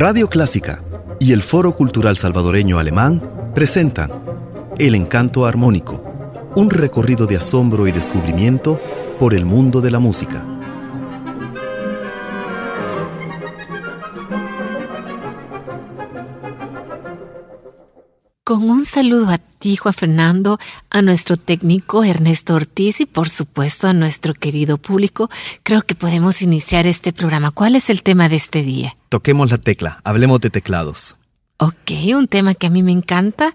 Radio Clásica y el Foro Cultural Salvadoreño Alemán presentan El Encanto Armónico, un recorrido de asombro y descubrimiento por el mundo de la música. Con un saludo a ti, Juan Fernando, a nuestro técnico Ernesto Ortiz y por supuesto a nuestro querido público, creo que podemos iniciar este programa. ¿Cuál es el tema de este día? Toquemos la tecla, hablemos de teclados. Ok, un tema que a mí me encanta.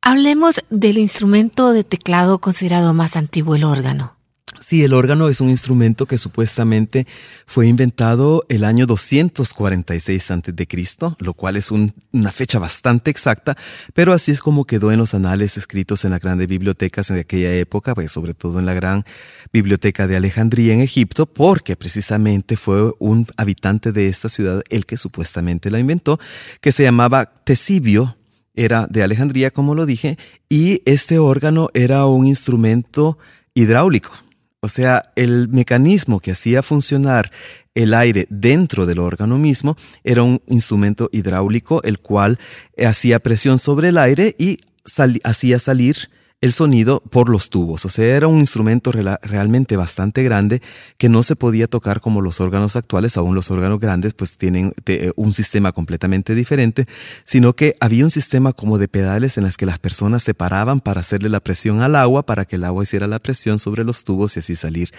Hablemos del instrumento de teclado considerado más antiguo, el órgano. Sí, el órgano es un instrumento que supuestamente fue inventado el año 246 a.C., lo cual es una fecha bastante exacta, pero así es como quedó en los anales escritos en las grandes bibliotecas de aquella época, pues sobre todo en la gran biblioteca de Alejandría en Egipto, porque precisamente fue un habitante de esta ciudad el que supuestamente la inventó, que se llamaba Tesibio, era de Alejandría, como lo dije, y este órgano era un instrumento hidráulico o sea, el mecanismo que hacía funcionar el aire dentro del órgano mismo era un instrumento hidráulico, el cual hacía presión sobre el aire y hacía salir el sonido por los tubos. O sea, era un instrumento realmente bastante grande que no se podía tocar como los órganos actuales, aún los órganos grandes pues tienen un sistema completamente diferente, sino que había un sistema como de pedales en las que las personas se paraban para hacerle la presión al agua, para que el agua hiciera la presión sobre los tubos y así salir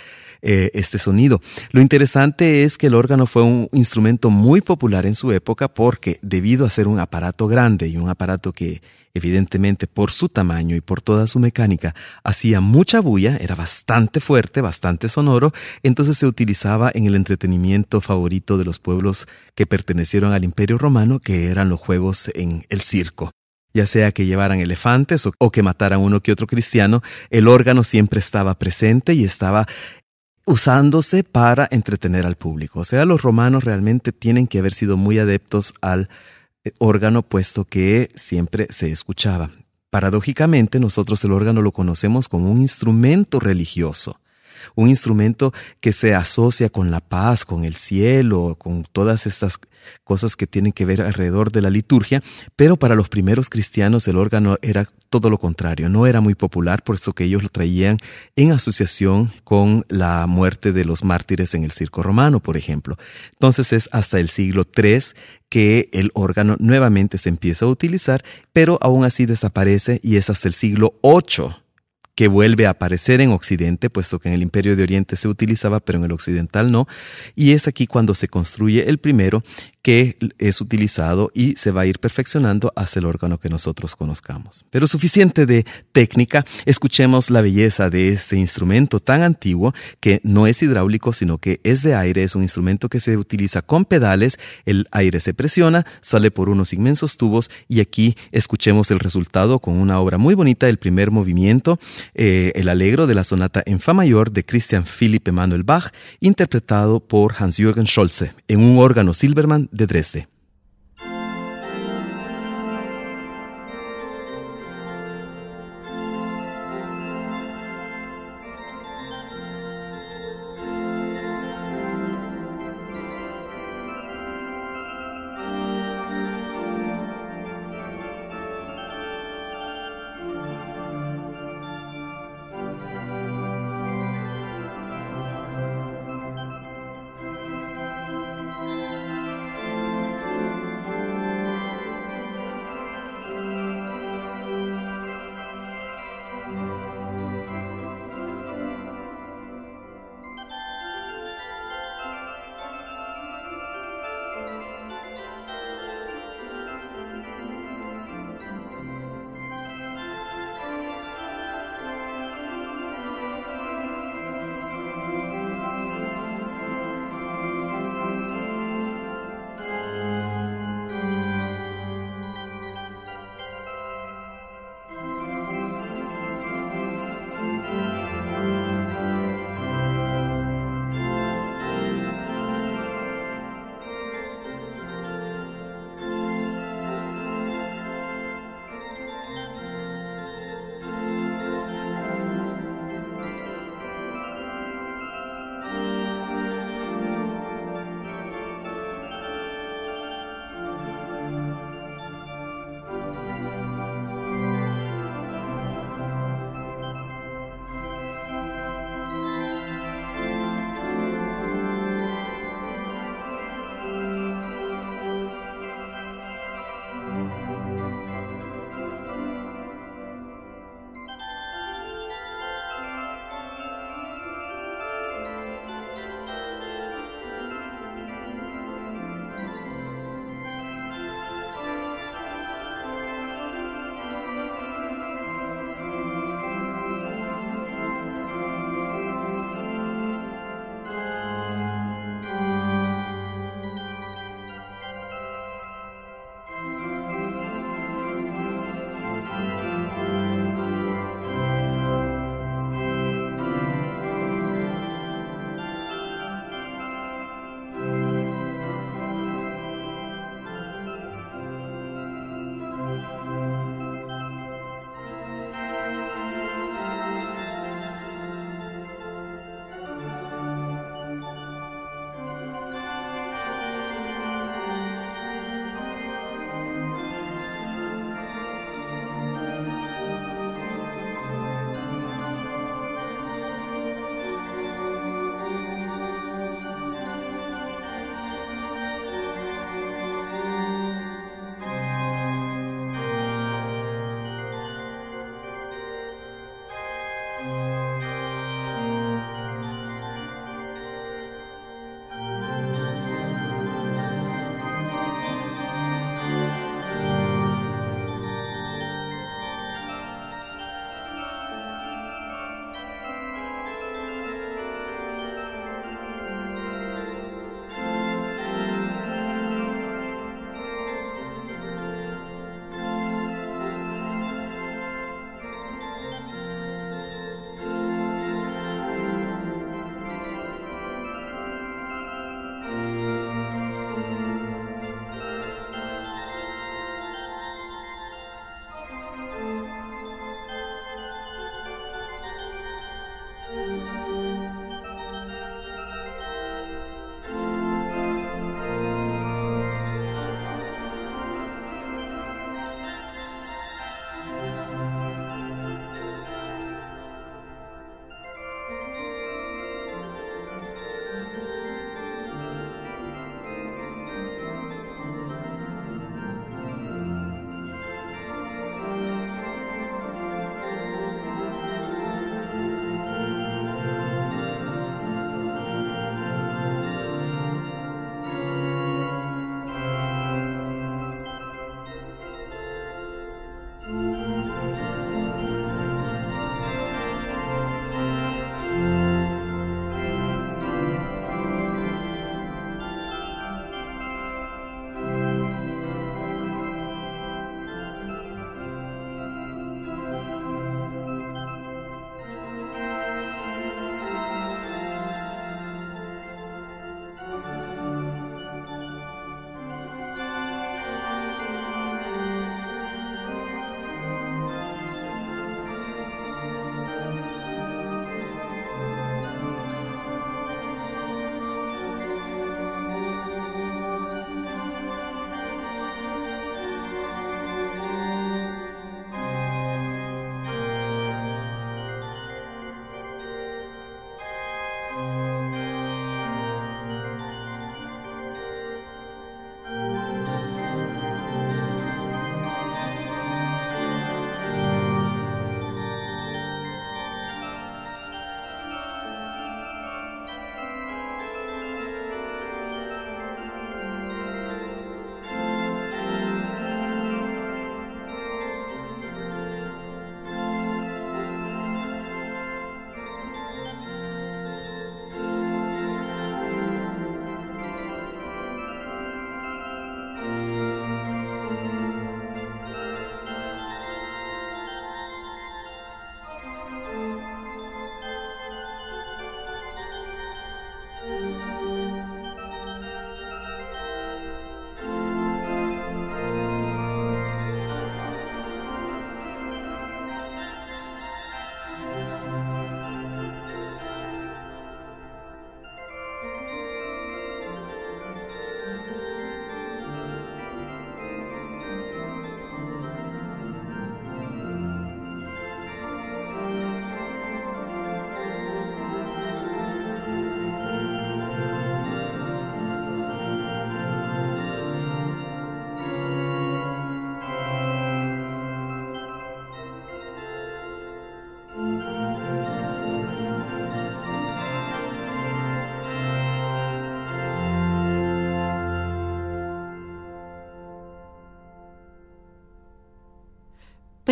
eh, este sonido. Lo interesante es que el órgano fue un instrumento muy popular en su época porque debido a ser un aparato grande y un aparato que evidentemente por su tamaño y por toda su mecánica, hacía mucha bulla, era bastante fuerte, bastante sonoro, entonces se utilizaba en el entretenimiento favorito de los pueblos que pertenecieron al Imperio Romano, que eran los juegos en el circo. Ya sea que llevaran elefantes o, que mataran uno que otro cristiano, el órgano siempre estaba presente y estaba usándose para entretener al público. O sea, los romanos realmente tienen que haber sido muy adeptos al órgano puesto que siempre se escuchaba. Paradójicamente, nosotros el órgano lo conocemos como un instrumento religioso un instrumento que se asocia con la paz, con el cielo, con todas estas cosas que tienen que ver alrededor de la liturgia, pero para los primeros cristianos el órgano era todo lo contrario, no era muy popular, por eso que ellos lo traían en asociación con la muerte de los mártires en el circo romano, por ejemplo. Entonces es hasta el siglo III que el órgano nuevamente se empieza a utilizar, pero aún así desaparece y es hasta el siglo VIII que vuelve a aparecer en Occidente, puesto que en el Imperio de Oriente se utilizaba, pero en el Occidental no, y es aquí cuando se construye el primero que es utilizado y se va a ir perfeccionando hasta el órgano que nosotros conozcamos. Pero suficiente de técnica, escuchemos la belleza de este instrumento tan antiguo que no es hidráulico, sino que es de aire, es un instrumento que se utiliza con pedales, el aire se presiona, sale por unos inmensos tubos y aquí escuchemos el resultado con una obra muy bonita del primer movimiento eh, el Alegro de la sonata en Fa mayor de Christian Philipp Emanuel Bach, interpretado por Hans-Jürgen Scholze, en un órgano Silbermann de Dresde.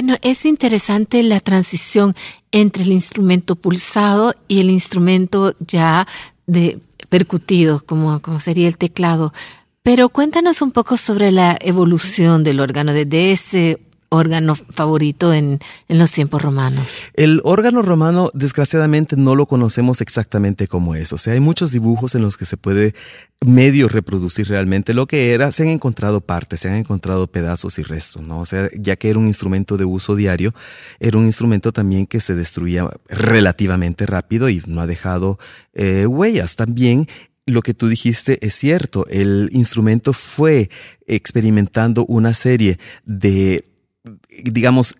Bueno, es interesante la transición entre el instrumento pulsado y el instrumento ya de percutido, como, como sería el teclado. Pero cuéntanos un poco sobre la evolución del órgano, desde ese órgano favorito en, en, los tiempos romanos? El órgano romano, desgraciadamente, no lo conocemos exactamente como es. O sea, hay muchos dibujos en los que se puede medio reproducir realmente lo que era. Se han encontrado partes, se han encontrado pedazos y restos, ¿no? O sea, ya que era un instrumento de uso diario, era un instrumento también que se destruía relativamente rápido y no ha dejado eh, huellas. También lo que tú dijiste es cierto. El instrumento fue experimentando una serie de digamos,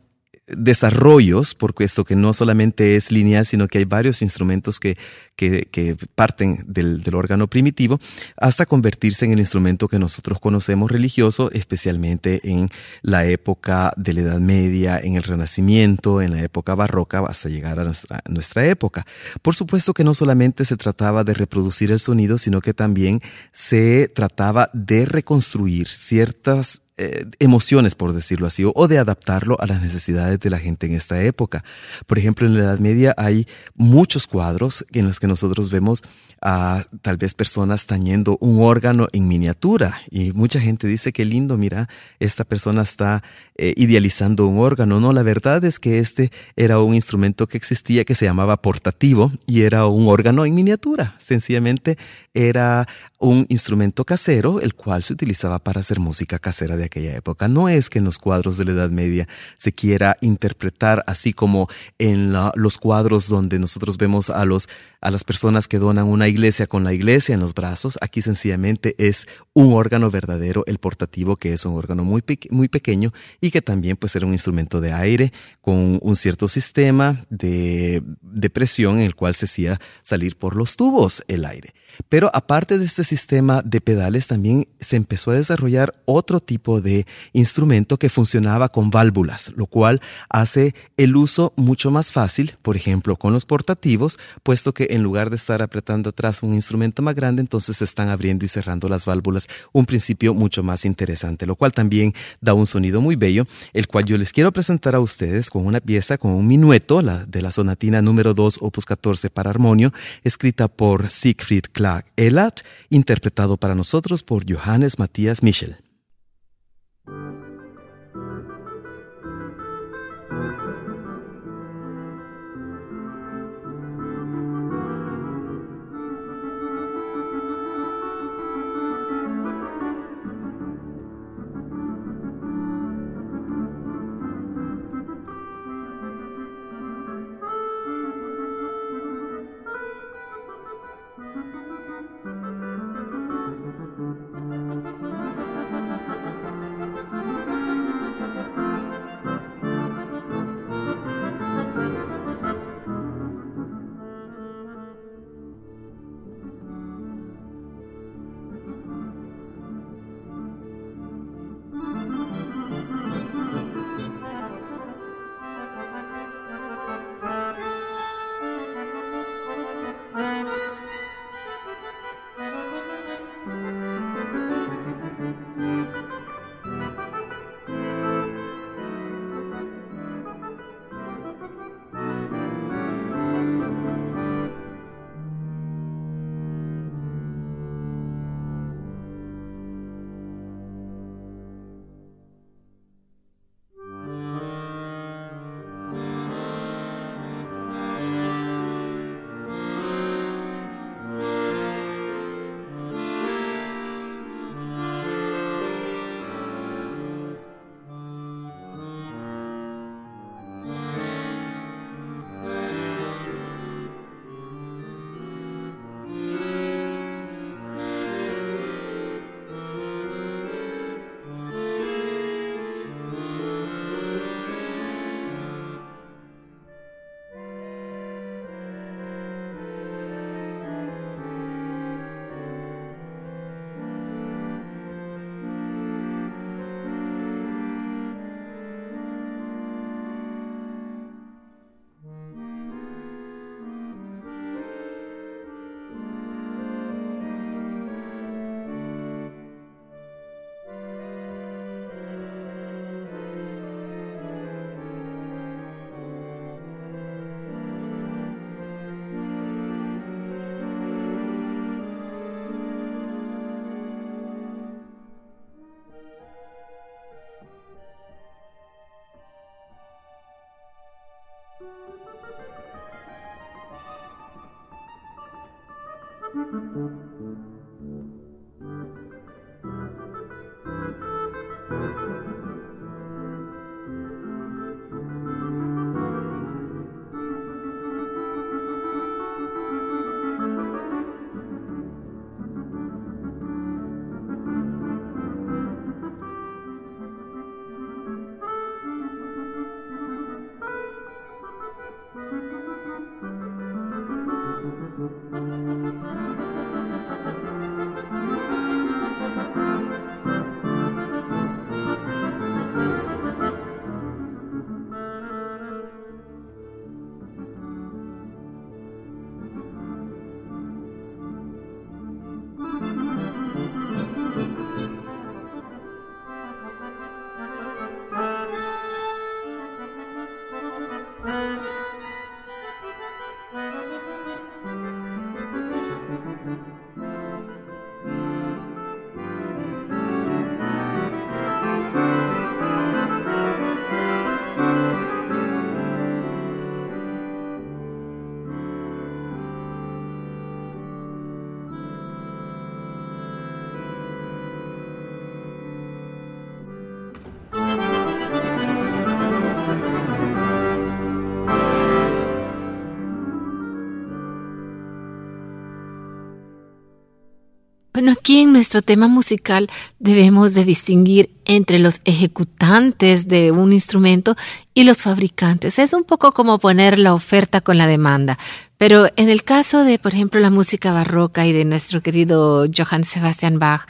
desarrollos, porque esto que no solamente es lineal, sino que hay varios instrumentos que, que, parten del, del, órgano primitivo, hasta convertirse en el instrumento que nosotros conocemos religioso, especialmente en la época de la Edad Media, en el Renacimiento, en la época barroca, hasta llegar a nuestra, a nuestra época. Por supuesto que no solamente se trataba de reproducir el sonido, sino que también se trataba de reconstruir ciertas eh, emociones, por decirlo así, o, de adaptarlo a las necesidades de la gente en esta época. Por ejemplo, en la Edad Media hay muchos cuadros en los que nosotros vemos a tal vez personas tañendo un órgano en miniatura y mucha gente dice que lindo, mira, esta persona está eh, idealizando un órgano. No, la verdad es que este era un instrumento que existía que se llamaba portativo y era un órgano en miniatura. Sencillamente era un instrumento casero el cual se utilizaba para hacer música casera de aquella época. No es que en los cuadros de la Edad Media se quiera interpretar así como en los cuadros donde nosotros vemos a los a las personas que donan una iglesia con la iglesia en los brazos. Aquí sencillamente es un órgano verdadero, el portativo, que es un órgano muy, muy pequeño y que también puede ser un instrumento de aire con un cierto sistema de, de presión en el cual se hacía salir por los tubos el aire. Pero aparte de este sistema de pedales, también se empezó a desarrollar otro tipo de instrumento que funcionaba con válvulas, lo cual hace el uso mucho más fácil, por ejemplo, con los portativos, puesto que en lugar de estar apretando atrás un instrumento más grande, entonces se están abriendo y cerrando las válvulas, un principio mucho más interesante, lo cual también da un sonido muy bello, el cual yo les quiero presentar a ustedes con una pieza, con un minueto la, de la sonatina número 2, opus 14 para armonio, escrita por Siegfried Clark Elat, interpretado para nosotros por Johannes Matthias Michel. Bueno, aquí en nuestro tema musical debemos de distinguir entre los ejecutantes de un instrumento y los fabricantes. Es un poco como poner la oferta con la demanda. Pero en el caso de, por ejemplo, la música barroca y de nuestro querido Johann Sebastian Bach,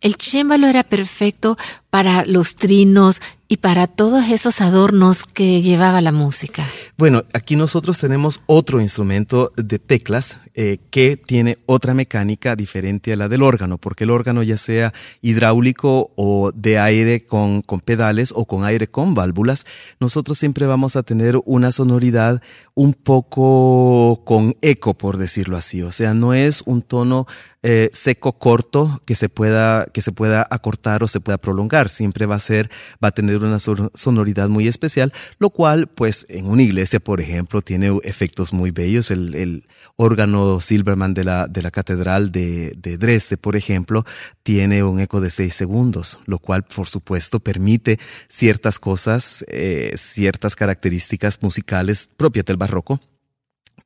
el chémbalo era perfecto para los trinos y para todos esos adornos que llevaba la música. Bueno, aquí nosotros tenemos otro instrumento de teclas eh, que tiene otra mecánica diferente a la del órgano, porque el órgano ya sea hidráulico o de aire con, con pedales o con aire con válvulas, nosotros siempre vamos a tener una sonoridad un poco con eco, por decirlo así. O sea, no es un tono eh, seco corto que se pueda que se pueda acortar o se pueda prolongar. Siempre va a ser va a tener una sonoridad muy especial lo cual pues en una iglesia por ejemplo tiene efectos muy bellos. El, órgano Silverman de la de la catedral de, de, Dresde por ejemplo tiene un eco de seis segundos lo cual por supuesto permite ciertas cosas eh, ciertas características musicales propias del barroco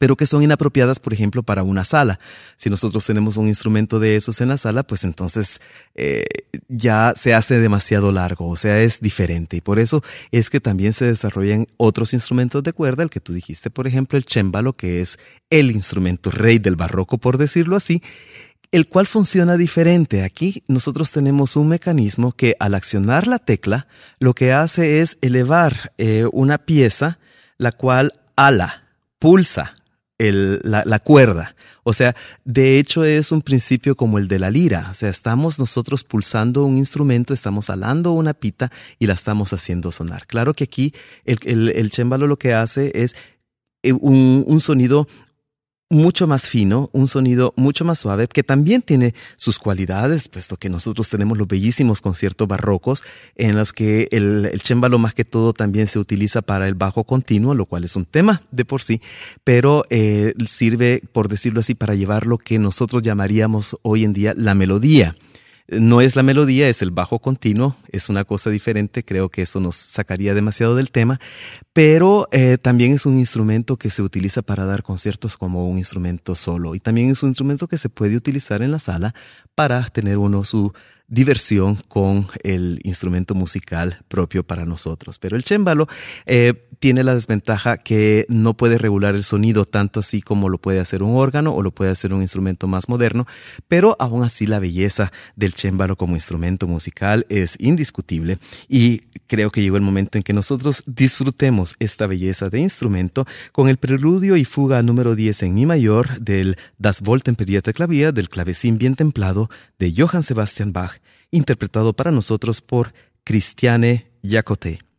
pero que son inapropiadas, por ejemplo, para una sala. Si nosotros tenemos un instrumento de esos en la sala, pues entonces eh, ya se hace demasiado largo, o sea, es diferente. Y por eso es que también se desarrollan otros instrumentos de cuerda, el que tú dijiste, por ejemplo, el chémbalo, que es el instrumento rey del barroco, por decirlo así, el cual funciona diferente. Aquí nosotros tenemos un mecanismo que al accionar la tecla, lo que hace es elevar eh, una pieza, la cual ala, pulsa, la, cuerda. O sea, de hecho es un principio como el de la lira. O sea, estamos nosotros pulsando un instrumento, estamos alando una pita y la estamos haciendo sonar. Claro que aquí el, el, chémbalo lo que hace es eh, un sonido mucho más fino, un sonido mucho más suave, que también tiene sus cualidades, puesto que nosotros tenemos los bellísimos conciertos barrocos en los que el, el chémbalo más que todo también se utiliza para el bajo continuo, lo cual es un tema de por sí, pero eh, sirve, por decirlo así, para llevar lo que nosotros llamaríamos hoy en día la melodía. No es la melodía, es el bajo continuo, es una cosa diferente, creo que eso nos sacaría demasiado del tema, pero eh, también es un instrumento que se utiliza para dar conciertos como un instrumento solo y también es un instrumento que se puede utilizar en la sala para tener uno su diversión con el instrumento musical propio para nosotros. Pero el chémbalo eh, tiene la desventaja que no puede regular el sonido tanto así como lo puede hacer un órgano o lo puede hacer un instrumento más moderno, pero aún así la belleza del chémbalo como instrumento musical es indiscutible y creo que llegó el momento en que nosotros disfrutemos esta belleza de instrumento con el preludio y fuga número 10 en mi mayor del Das Woltenperierte Clavier del clavecín bien templado de Johann Sebastian Bach interpretado para nosotros por Cristiane Yacote.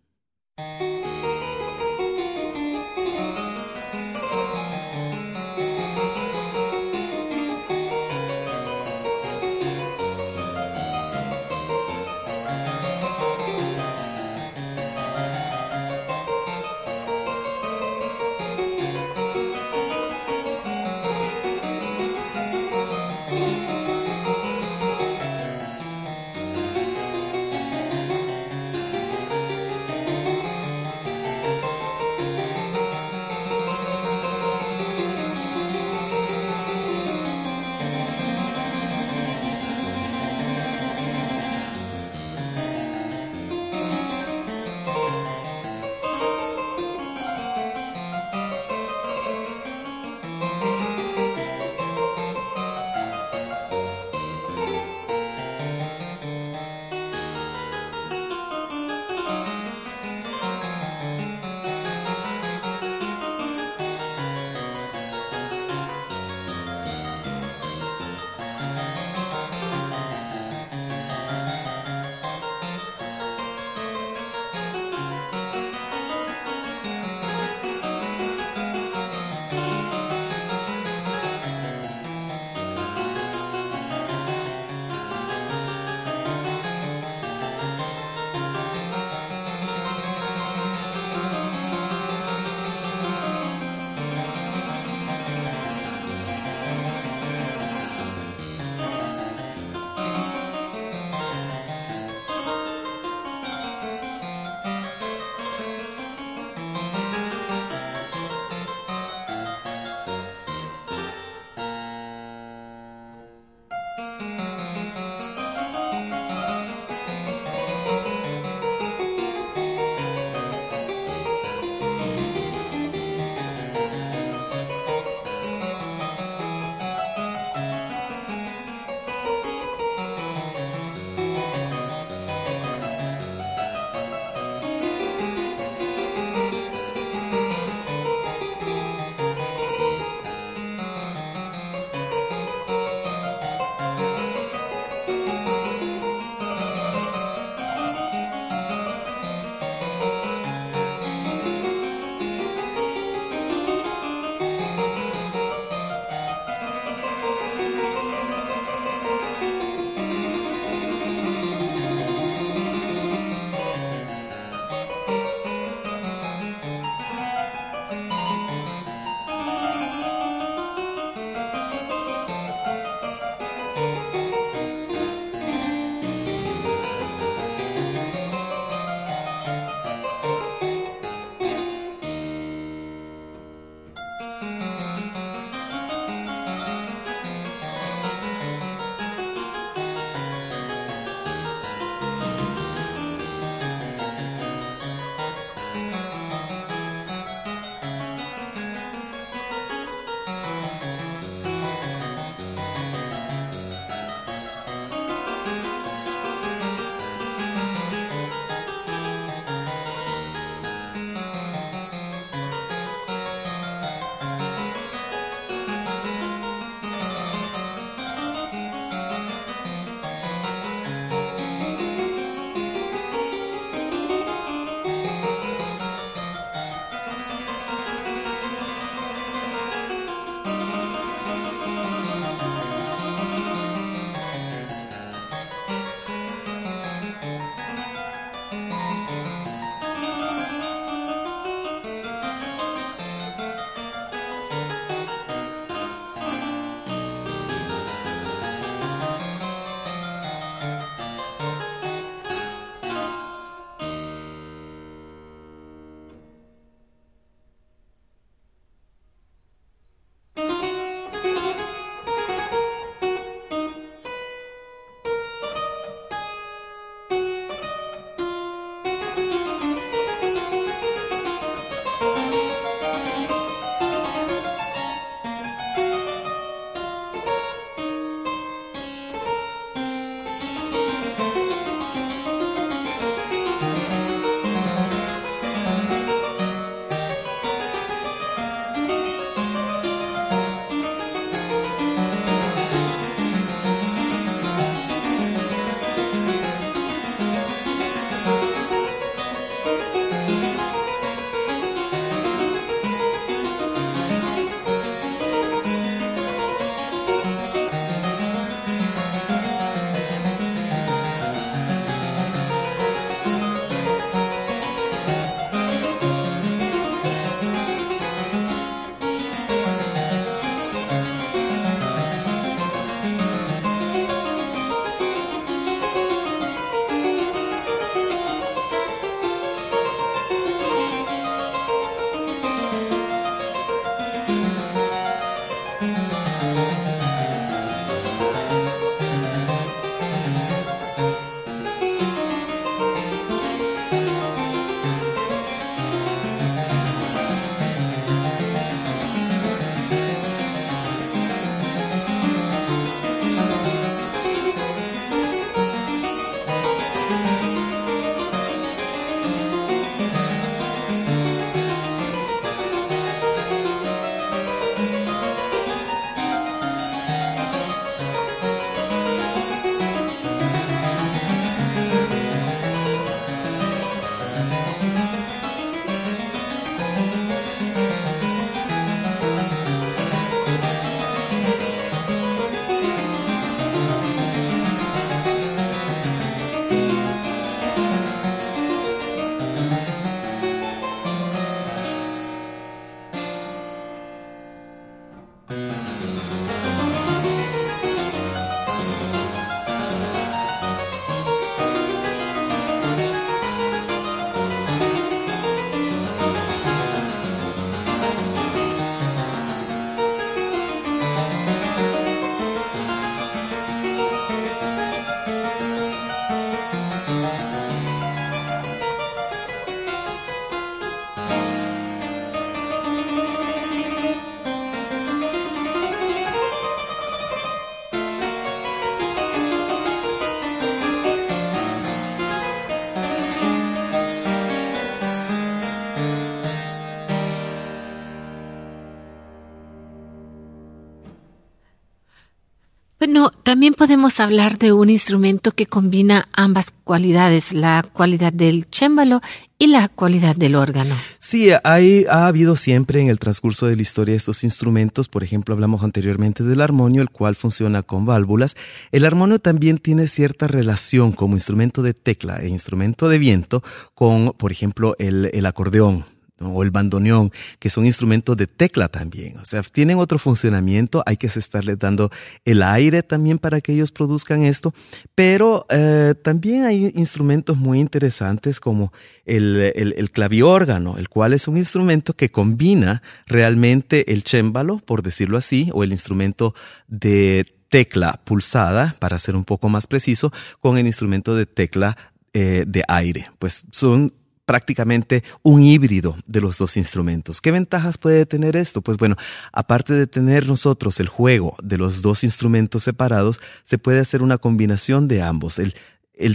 También podemos hablar de un instrumento que combina ambas cualidades, la cualidad del chémbalo y la cualidad del órgano. Sí, hay, ha habido siempre en el transcurso de la historia estos instrumentos. Por ejemplo, hablamos anteriormente del armonio, el cual funciona con válvulas. El armonio también tiene cierta relación como instrumento de tecla e instrumento de viento con, por ejemplo, el, el acordeón o el bandoneón, que son instrumentos de tecla también. O sea, tienen otro funcionamiento, hay que estarles dando el aire también para que ellos produzcan esto, pero eh, también hay instrumentos muy interesantes como el, el, el, claviórgano, el cual es un instrumento que combina realmente el chémbalo, por decirlo así, o el instrumento de tecla pulsada, para ser un poco más preciso, con el instrumento de tecla eh, de aire. Pues son prácticamente un híbrido de los dos instrumentos. ¿Qué ventajas puede tener esto? Pues bueno, aparte de tener nosotros el juego de los dos instrumentos separados, se puede hacer una combinación de ambos. El,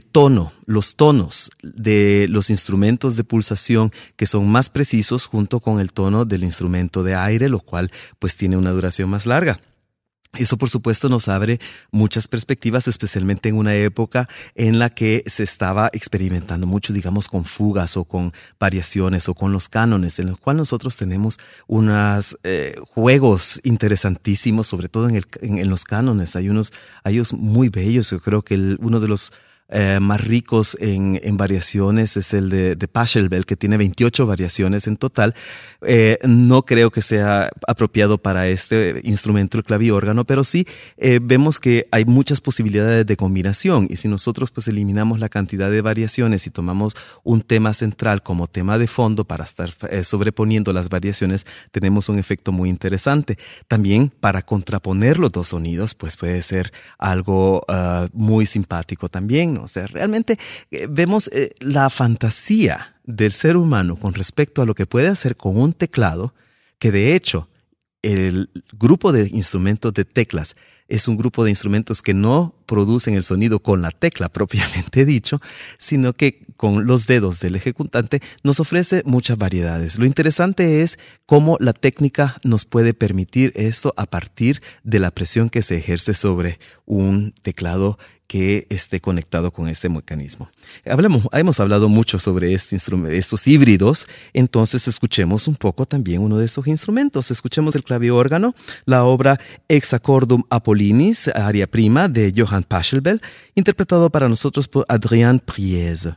tono, los tonos de los instrumentos de pulsación que son más precisos junto con el tono del instrumento de aire, lo cual pues tiene una duración más larga. Eso, por supuesto, nos abre muchas perspectivas, especialmente en una época en la que se estaba experimentando mucho, digamos, con fugas o con variaciones o con los cánones, en los cuales nosotros tenemos unos eh, juegos interesantísimos, sobre todo en, el, en, los cánones. Hay unos, hay unos muy bellos. Yo creo que uno de los eh, más ricos en, variaciones es el de, de Pachelbel, que tiene 28 variaciones en total. Eh, no creo que sea apropiado para este instrumento, el claviórgano, pero sí eh, vemos que hay muchas posibilidades de combinación y si nosotros pues eliminamos la cantidad de variaciones y tomamos un tema central como tema de fondo para estar eh, sobreponiendo las variaciones, tenemos un efecto muy interesante. También para contraponer los dos sonidos, pues puede ser algo uh, muy simpático también. O sea, realmente eh, vemos eh, la fantasía del ser humano con respecto a lo que puede hacer con un teclado, que de hecho el grupo de instrumentos de teclas es un grupo de instrumentos que no producen el sonido con la tecla propiamente dicho, sino que con los dedos del ejecutante nos ofrece muchas variedades. Lo interesante es cómo la técnica nos puede permitir eso a partir de la presión que se ejerce sobre un teclado que esté conectado con este mecanismo. Hablamos, hemos hablado mucho sobre este estos híbridos, entonces escuchemos un poco también uno de esos instrumentos. Escuchemos el claviórgano, la obra Exacordum Apollinis, aria prima de Johann Pachelbel, interpretado para nosotros por Adrien Priez.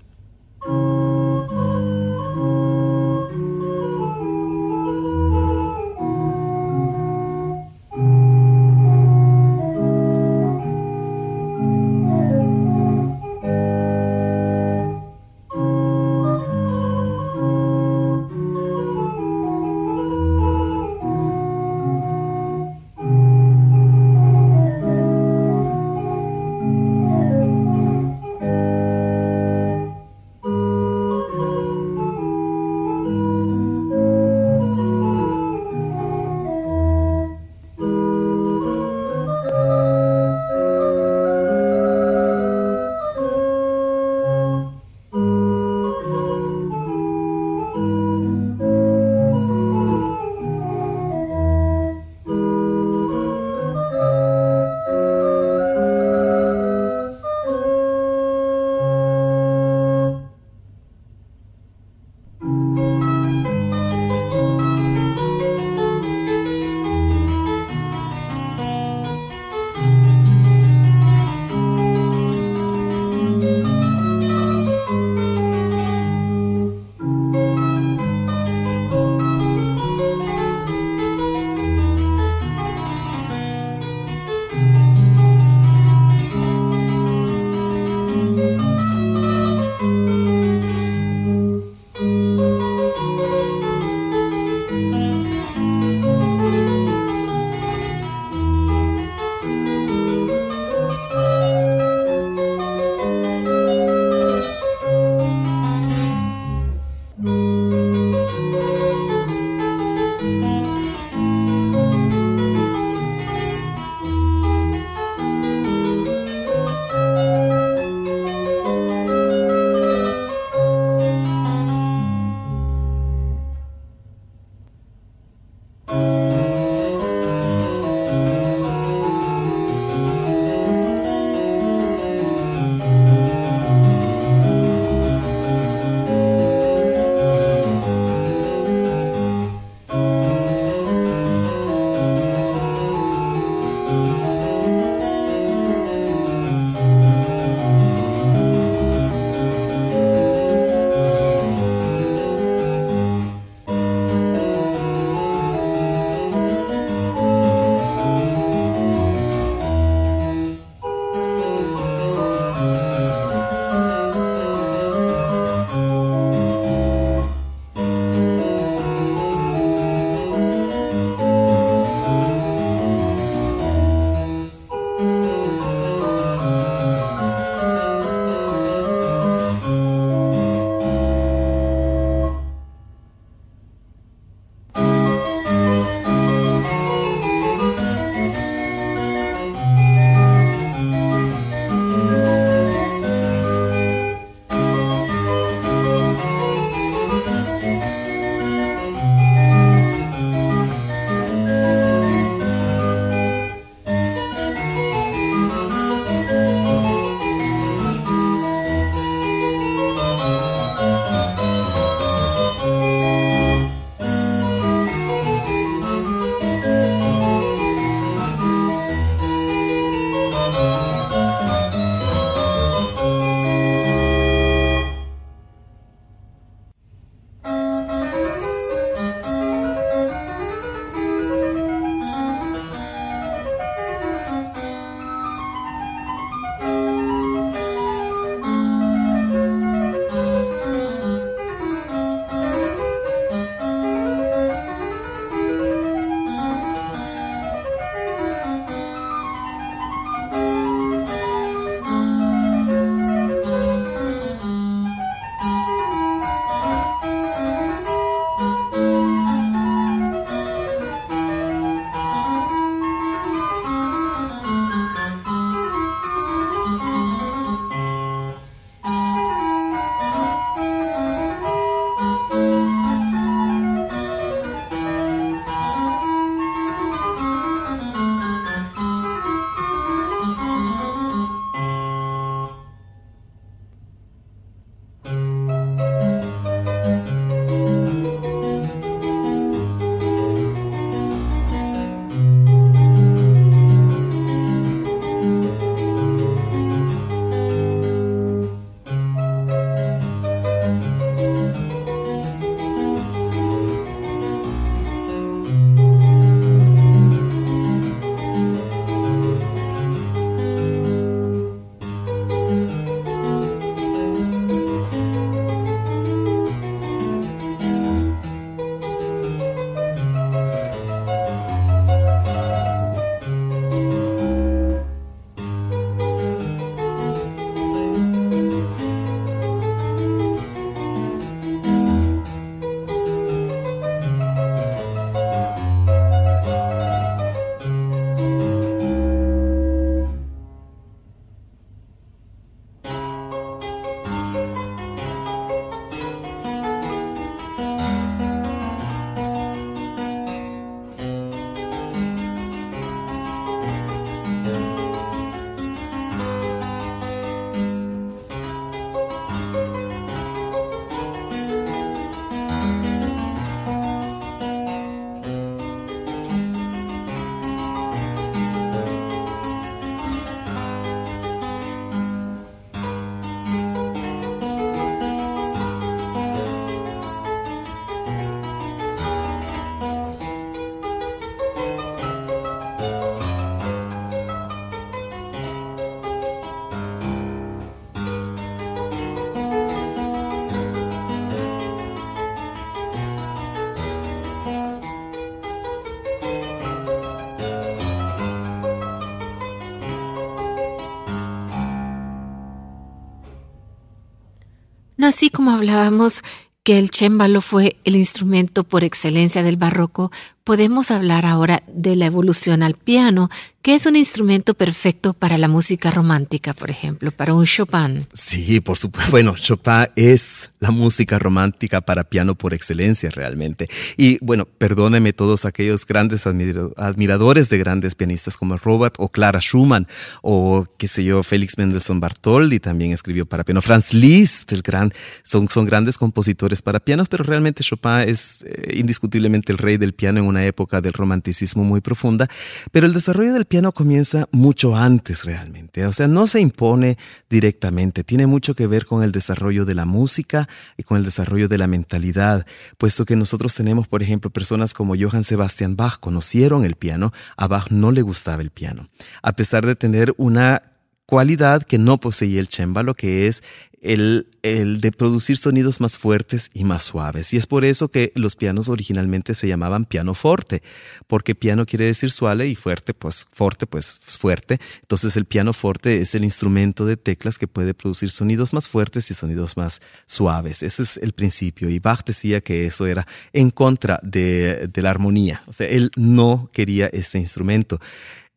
No así como hablábamos que el chémbalo fue el instrumento por excelencia del barroco, podemos hablar ahora de la evolución al piano, que es un instrumento perfecto para la música romántica, por ejemplo, para un Chopin. Sí, por supuesto. Bueno, Chopin es la música romántica para piano por excelencia realmente. Y bueno, perdónenme todos aquellos grandes admiradores de grandes pianistas como Robert o Clara Schumann o qué sé yo, Félix Mendelssohn Bartholdy también escribió para piano. Franz Liszt, el gran, son, son grandes compositores para pianos, pero realmente Chopin es eh, indiscutiblemente el rey del piano en una época del romanticismo muy profunda, pero el desarrollo del piano comienza mucho antes realmente, o sea, no se impone directamente, tiene mucho que ver con el desarrollo de la música y con el desarrollo de la mentalidad, puesto que nosotros tenemos, por ejemplo, personas como Johann Sebastian Bach. Conocieron el piano, a Bach no le gustaba el piano, a pesar de tener una cualidad que no poseía el chémbalo, que es el, de producir sonidos más fuertes y más suaves. Y es por eso que los pianos originalmente se llamaban piano forte, porque piano quiere decir suave y fuerte, pues forte, pues fuerte. Entonces el piano forte es el instrumento de teclas que puede producir sonidos más fuertes y sonidos más suaves. Ese es el principio. Y Bach decía que eso era en contra de, de la armonía. O sea, él no quería este instrumento.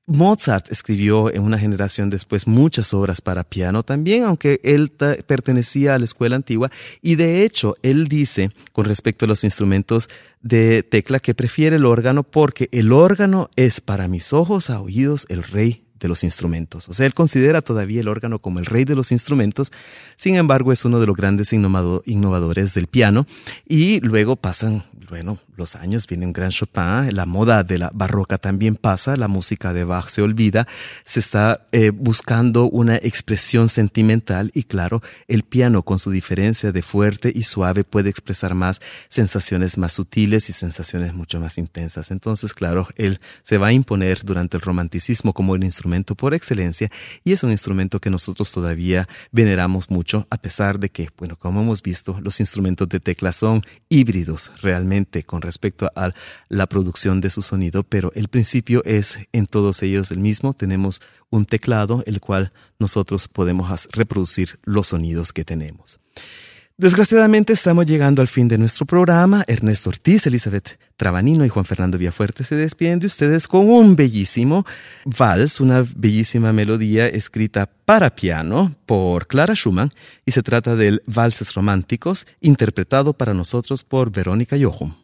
Mozart escribió en una generación después muchas obras para piano también, aunque él pertenecía a la escuela antigua. Y de hecho él dice con respecto a los instrumentos de tecla que prefiere el órgano porque el órgano es para mis ojos a oídos el rey de los instrumentos. O sea, él considera todavía el órgano como el rey de los instrumentos, sin embargo es uno de los grandes innovadores del piano y luego pasan bueno, los años, viene un gran Chopin, la moda de la barroca también pasa, la música de Bach se olvida, se está eh, buscando una expresión sentimental y claro, el piano con su diferencia de fuerte y suave puede expresar más sensaciones más sutiles y sensaciones mucho más intensas. Entonces, claro, él se va a imponer durante el romanticismo como el por excelencia y es un instrumento que nosotros todavía veneramos mucho, a pesar de que, bueno, como hemos visto, los instrumentos de tecla son híbridos realmente con respecto a la producción de su sonido, pero el principio es en todos ellos el mismo. Tenemos un teclado, el cual nosotros podemos reproducir los sonidos que tenemos. Desgraciadamente estamos llegando al fin de nuestro programa. Ernesto Ortiz, Elizabeth Trabanino y Juan Fernando Villafuerte se despiden de ustedes con un bellísimo vals, una bellísima melodía escrita para piano por Clara Schumann y se trata del Valses Románticos, interpretado para nosotros por Verónica Jochum.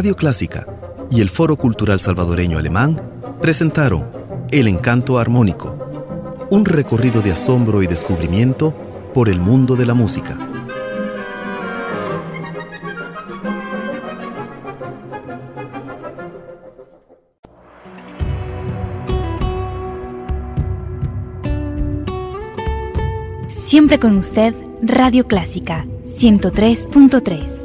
Radio Clásica y el Foro Cultural Salvadoreño Alemán presentaron El Encanto Armónico, un recorrido de asombro y descubrimiento por el mundo de la música. Siempre con usted, Radio Clásica 103.3.